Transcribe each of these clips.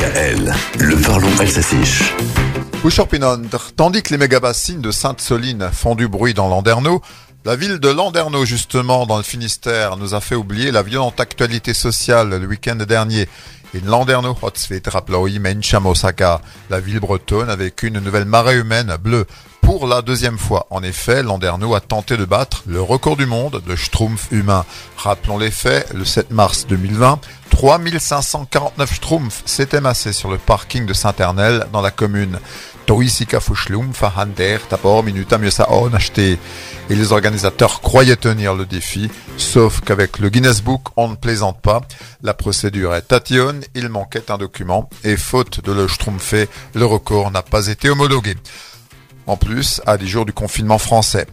DKL, le parlons alsacien. Tandis que les mégabassines de Sainte-Soline font du bruit dans Landerneau, la ville de Landerneau, justement, dans le Finistère, nous a fait oublier la violente actualité sociale le week-end dernier. In Landerneau, Osaka, la ville bretonne avec une nouvelle marée humaine bleue pour la deuxième fois. En effet, Landerneau a tenté de battre le record du monde de Schtroumpf humain. Rappelons les faits, le 7 mars 2020, 3549 Schtroumpfs s'étaient massés sur le parking de Saint-Ernel dans la commune. Et les organisateurs croyaient tenir le défi, sauf qu'avec le Guinness Book, on ne plaisante pas. La procédure est tatillonne, il manquait un document, et faute de le schtroumpfer, le record n'a pas été homologué en plus à des jours du confinement français.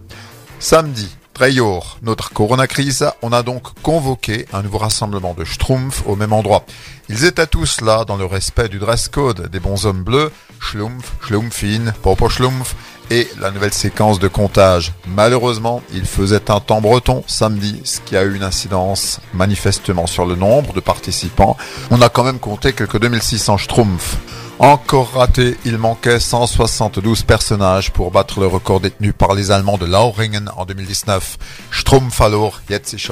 Samedi, Treyor, notre corona crise, on a donc convoqué un nouveau rassemblement de Schtroumpf au même endroit. Ils étaient tous là dans le respect du dress code des bons hommes bleus, Schlumpf, Schlumpfin, Popo Schlumpf et la nouvelle séquence de comptage. Malheureusement, il faisait un temps breton samedi, ce qui a eu une incidence manifestement sur le nombre de participants. On a quand même compté quelques 2600 Schtroumpfs. Encore raté, il manquait 172 personnages pour battre le record détenu par les Allemands de Lauringen en 2019. Strumpfalor, jetzt ist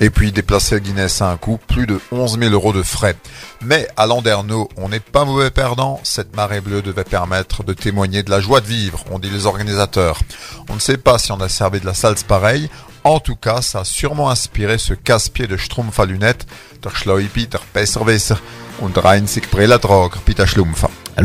et puis déplacer Guinness à un coût, plus de 11 000 euros de frais. Mais à Landerneau, on n'est pas mauvais perdant. Cette marée bleue devait permettre de témoigner de la joie de vivre, ont dit les organisateurs. On ne sait pas si on a servi de la salse pareille. En tout cas, ça a sûrement inspiré ce casse-pied de Strumpf à lunettes, der Schleupi, der Besserwisser und reinzig Brilla Peter Schlumpfer.